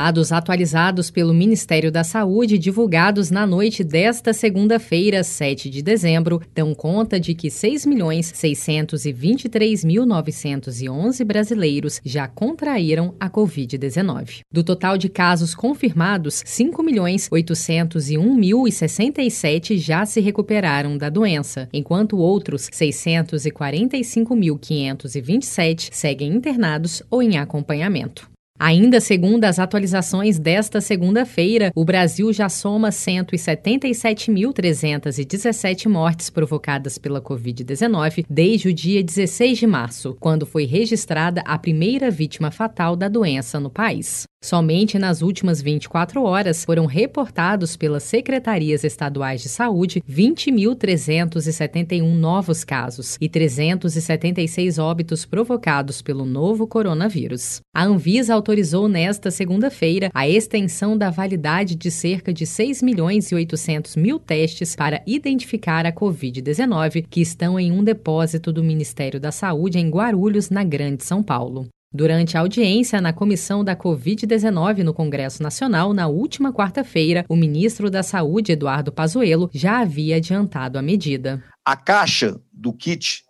Dados atualizados pelo Ministério da Saúde, divulgados na noite desta segunda-feira, 7 de dezembro, dão conta de que 6.623.911 brasileiros já contraíram a Covid-19. Do total de casos confirmados, 5.801.067 já se recuperaram da doença, enquanto outros 645.527 seguem internados ou em acompanhamento. Ainda segundo as atualizações desta segunda-feira, o Brasil já soma 177.317 mortes provocadas pela Covid-19 desde o dia 16 de março, quando foi registrada a primeira vítima fatal da doença no país. Somente nas últimas 24 horas foram reportados pelas secretarias estaduais de saúde 20.371 novos casos e 376 óbitos provocados pelo novo coronavírus. A Anvisa autorizou nesta segunda-feira a extensão da validade de cerca de 6 milhões e 800 mil testes para identificar a Covid-19 que estão em um depósito do Ministério da Saúde em Guarulhos, na Grande São Paulo. Durante a audiência na comissão da Covid-19 no Congresso Nacional, na última quarta-feira, o ministro da Saúde, Eduardo Pazuello, já havia adiantado a medida. A caixa do kit,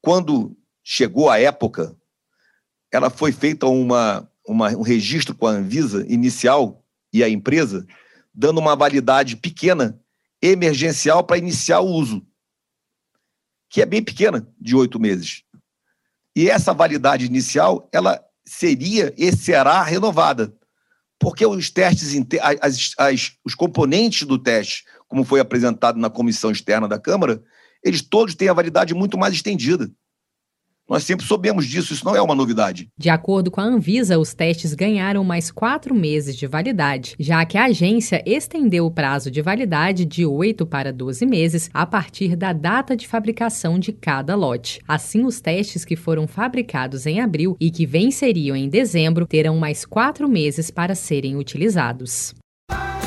quando chegou a época, ela foi feita uma, uma, um registro com a Anvisa inicial e a empresa, dando uma validade pequena, emergencial, para iniciar o uso, que é bem pequena, de oito meses. E essa validade inicial, ela seria e será renovada. Porque os testes, as, as, os componentes do teste, como foi apresentado na comissão externa da Câmara, eles todos têm a validade muito mais estendida. Nós sempre soubemos disso, isso não é uma novidade. De acordo com a Anvisa, os testes ganharam mais quatro meses de validade, já que a agência estendeu o prazo de validade de 8 para 12 meses a partir da data de fabricação de cada lote. Assim, os testes que foram fabricados em abril e que venceriam em dezembro terão mais quatro meses para serem utilizados.